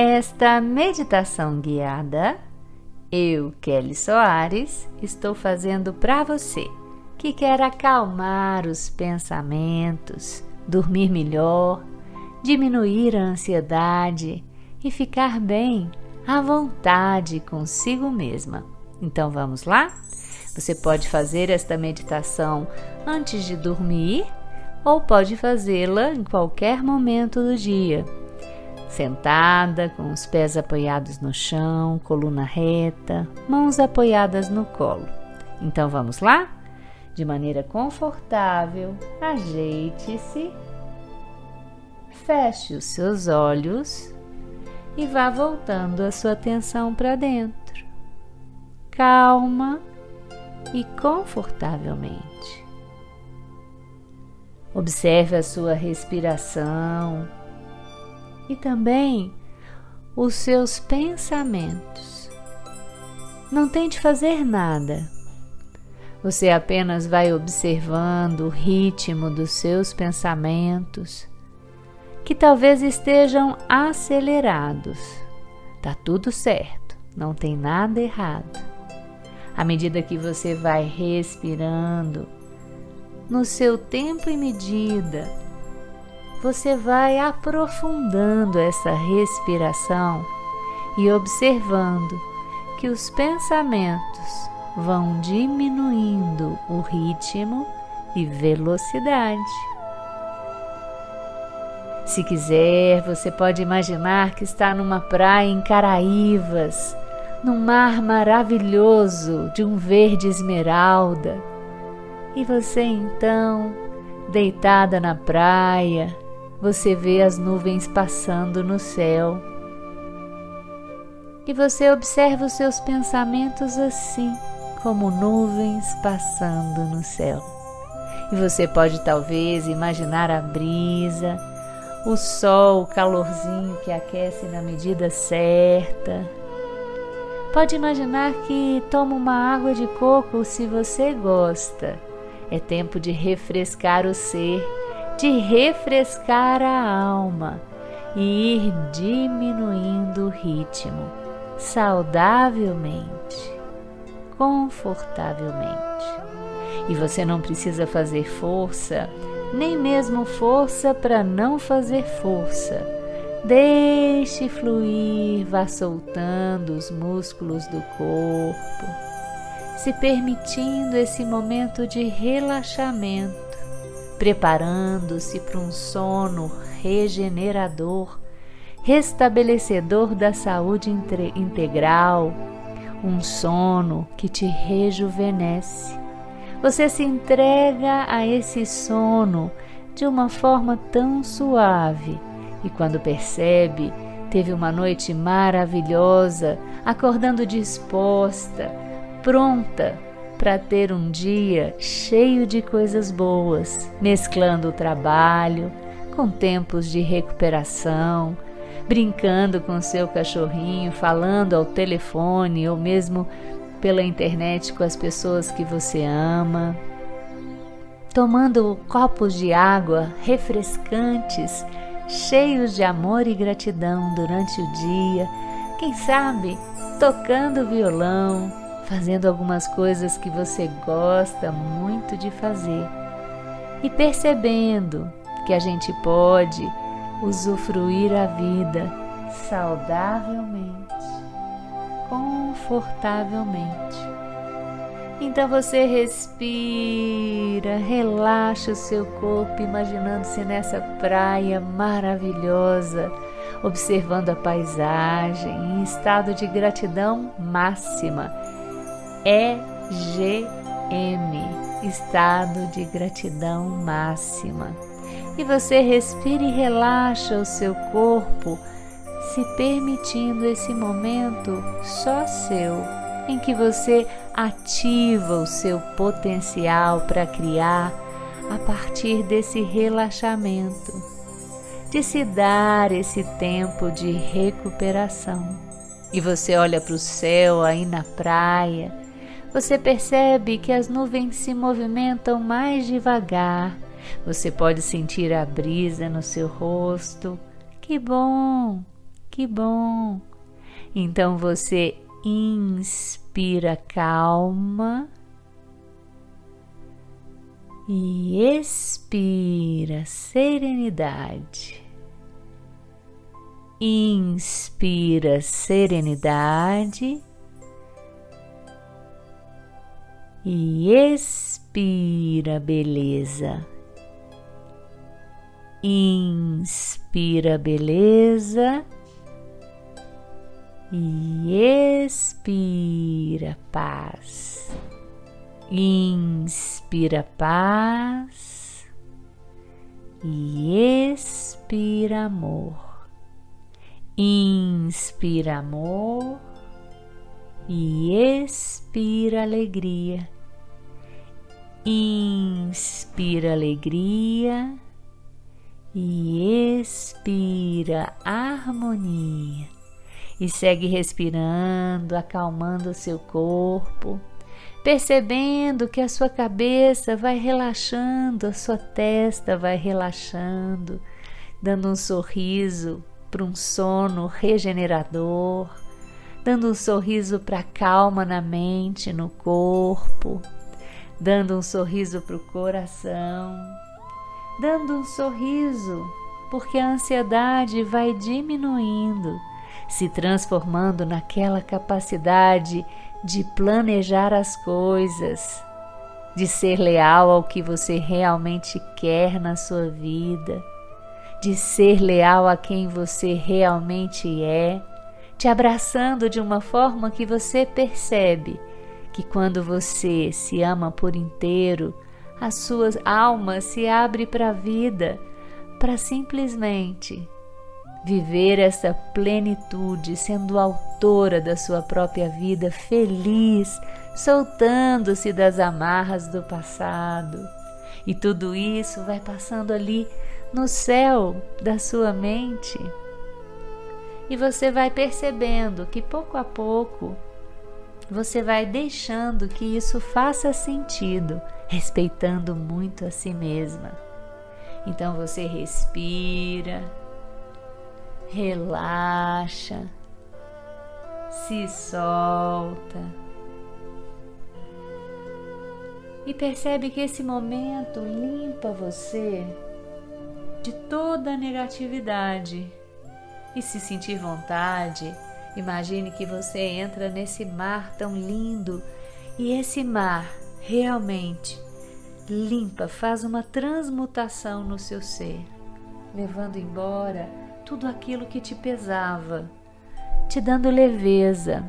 Esta meditação guiada, eu, Kelly Soares, estou fazendo para você que quer acalmar os pensamentos, dormir melhor, diminuir a ansiedade e ficar bem à vontade consigo mesma. Então vamos lá? Você pode fazer esta meditação antes de dormir ou pode fazê-la em qualquer momento do dia sentada, com os pés apoiados no chão, coluna reta, mãos apoiadas no colo. Então vamos lá? De maneira confortável, ajeite-se, feche os seus olhos e vá voltando a sua atenção para dentro, calma e confortavelmente. Observe a sua respiração e também os seus pensamentos. Não tente fazer nada. Você apenas vai observando o ritmo dos seus pensamentos, que talvez estejam acelerados. Tá tudo certo, não tem nada errado. À medida que você vai respirando, no seu tempo e medida, você vai aprofundando essa respiração e observando que os pensamentos vão diminuindo o ritmo e velocidade. Se quiser, você pode imaginar que está numa praia em Caraívas, num mar maravilhoso de um verde esmeralda. E você então, deitada na praia, você vê as nuvens passando no céu. E você observa os seus pensamentos assim, como nuvens passando no céu. E você pode talvez imaginar a brisa, o sol, o calorzinho que aquece na medida certa. Pode imaginar que toma uma água de coco se você gosta. É tempo de refrescar o ser de refrescar a alma e ir diminuindo o ritmo saudavelmente, confortavelmente. E você não precisa fazer força, nem mesmo força para não fazer força. Deixe fluir, vá soltando os músculos do corpo, se permitindo esse momento de relaxamento preparando-se para um sono regenerador, restabelecedor da saúde integral, um sono que te rejuvenesce. Você se entrega a esse sono de uma forma tão suave e quando percebe, teve uma noite maravilhosa, acordando disposta, pronta para ter um dia cheio de coisas boas, mesclando o trabalho com tempos de recuperação, brincando com seu cachorrinho, falando ao telefone ou mesmo pela internet com as pessoas que você ama, tomando copos de água refrescantes, cheios de amor e gratidão durante o dia, quem sabe tocando violão, fazendo algumas coisas que você gosta muito de fazer e percebendo que a gente pode usufruir a vida saudavelmente, confortavelmente. Então você respira, relaxa o seu corpo, imaginando-se nessa praia maravilhosa, observando a paisagem em estado de gratidão máxima EGM estado de gratidão máxima. E você respira e relaxa o seu corpo, se permitindo esse momento só seu, em que você ativa o seu potencial para criar a partir desse relaxamento, de se dar esse tempo de recuperação. E você olha para o céu aí na praia você percebe que as nuvens se movimentam mais devagar. Você pode sentir a brisa no seu rosto. Que bom! que bom! Então você inspira calma e expira serenidade. Inspira serenidade e expira beleza. Inspira beleza e expira paz. Inspira paz e expira amor. Inspira amor e expira alegria. Inspira alegria e expira harmonia. E segue respirando, acalmando o seu corpo percebendo que a sua cabeça vai relaxando, a sua testa vai relaxando, dando um sorriso para um sono regenerador, dando um sorriso para calma na mente, no corpo, dando um sorriso para o coração, dando um sorriso porque a ansiedade vai diminuindo, se transformando naquela capacidade de planejar as coisas, de ser leal ao que você realmente quer na sua vida, de ser leal a quem você realmente é, te abraçando de uma forma que você percebe que quando você se ama por inteiro, a sua alma se abre para a vida, para simplesmente viver essa plenitude, sendo autora da sua própria vida, feliz, soltando-se das amarras do passado. E tudo isso vai passando ali no céu da sua mente. E você vai percebendo que pouco a pouco você vai deixando que isso faça sentido, respeitando muito a si mesma. Então você respira, relaxa, se solta e percebe que esse momento limpa você de toda a negatividade. E se sentir vontade, imagine que você entra nesse mar tão lindo e esse mar realmente limpa, faz uma transmutação no seu ser, levando embora tudo aquilo que te pesava, te dando leveza.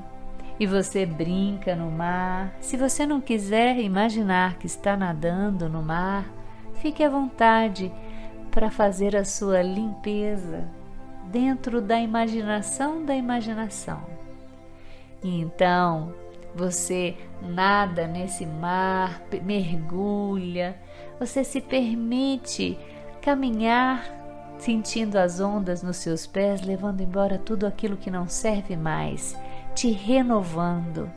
E você brinca no mar. Se você não quiser imaginar que está nadando no mar, fique à vontade para fazer a sua limpeza dentro da imaginação da imaginação. E então você nada nesse mar, mergulha, você se permite caminhar sentindo as ondas nos seus pés, levando embora tudo aquilo que não serve mais, te renovando,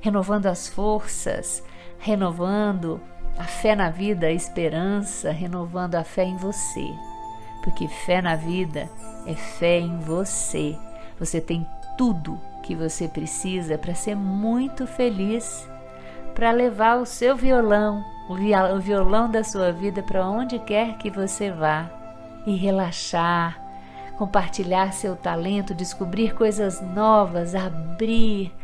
renovando as forças, renovando a fé na vida, a esperança, renovando a fé em você. Porque fé na vida é fé em você. Você tem tudo que você precisa para ser muito feliz, para levar o seu violão, o violão da sua vida para onde quer que você vá e relaxar, compartilhar seu talento, descobrir coisas novas, abrir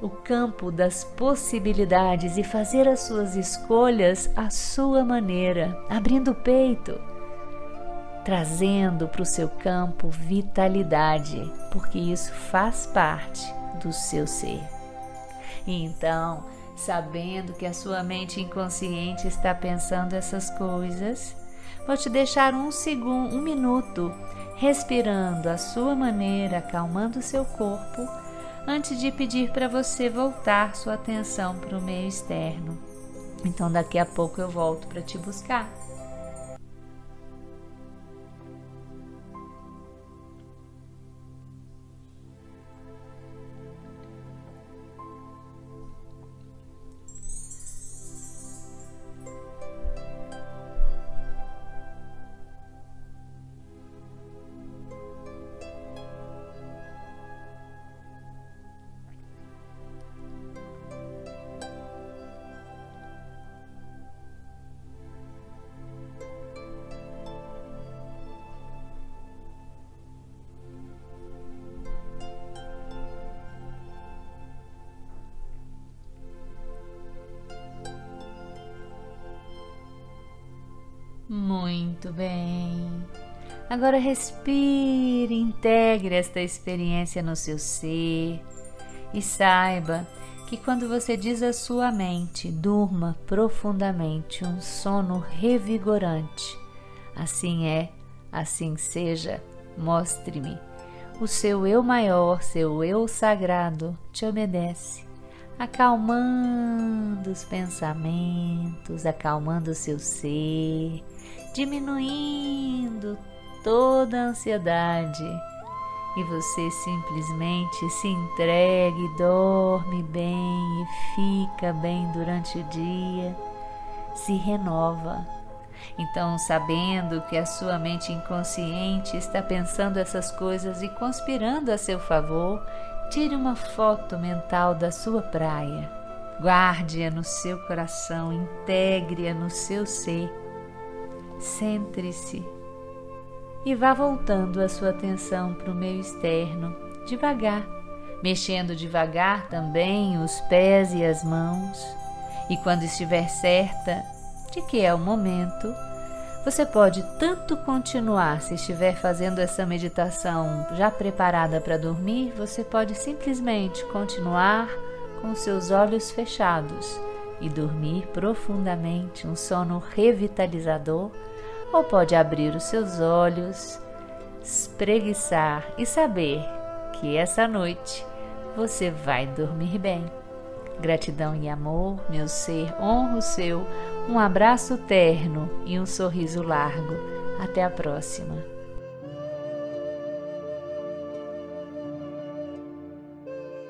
o campo das possibilidades e fazer as suas escolhas à sua maneira, abrindo o peito, trazendo para o seu campo vitalidade, porque isso faz parte do seu ser. Então, sabendo que a sua mente inconsciente está pensando essas coisas, Vou te deixar um segundo, um minuto, respirando à sua maneira, acalmando o seu corpo, antes de pedir para você voltar sua atenção para o meio externo. Então, daqui a pouco eu volto para te buscar. Muito bem. Agora respire, integre esta experiência no seu ser e saiba que quando você diz à sua mente, durma profundamente, um sono revigorante. Assim é, assim seja, mostre-me. O seu eu maior, seu eu sagrado, te obedece, acalmando os pensamentos, acalmando o seu ser, diminuindo toda a ansiedade e você simplesmente se entregue, dorme bem e fica bem durante o dia, se renova. Então, sabendo que a sua mente inconsciente está pensando essas coisas e conspirando a seu favor, tire uma foto mental da sua praia. Guarde-a no seu coração, integre-a no seu ser. Centre-se e vá voltando a sua atenção para o meio externo, devagar, mexendo devagar também os pés e as mãos. E quando estiver certa de que é o momento, você pode tanto continuar, se estiver fazendo essa meditação já preparada para dormir, você pode simplesmente continuar com seus olhos fechados e dormir profundamente um sono revitalizador ou pode abrir os seus olhos, espreguiçar e saber que essa noite você vai dormir bem. Gratidão e amor, meu ser, honra o seu, um abraço terno e um sorriso largo. Até a próxima.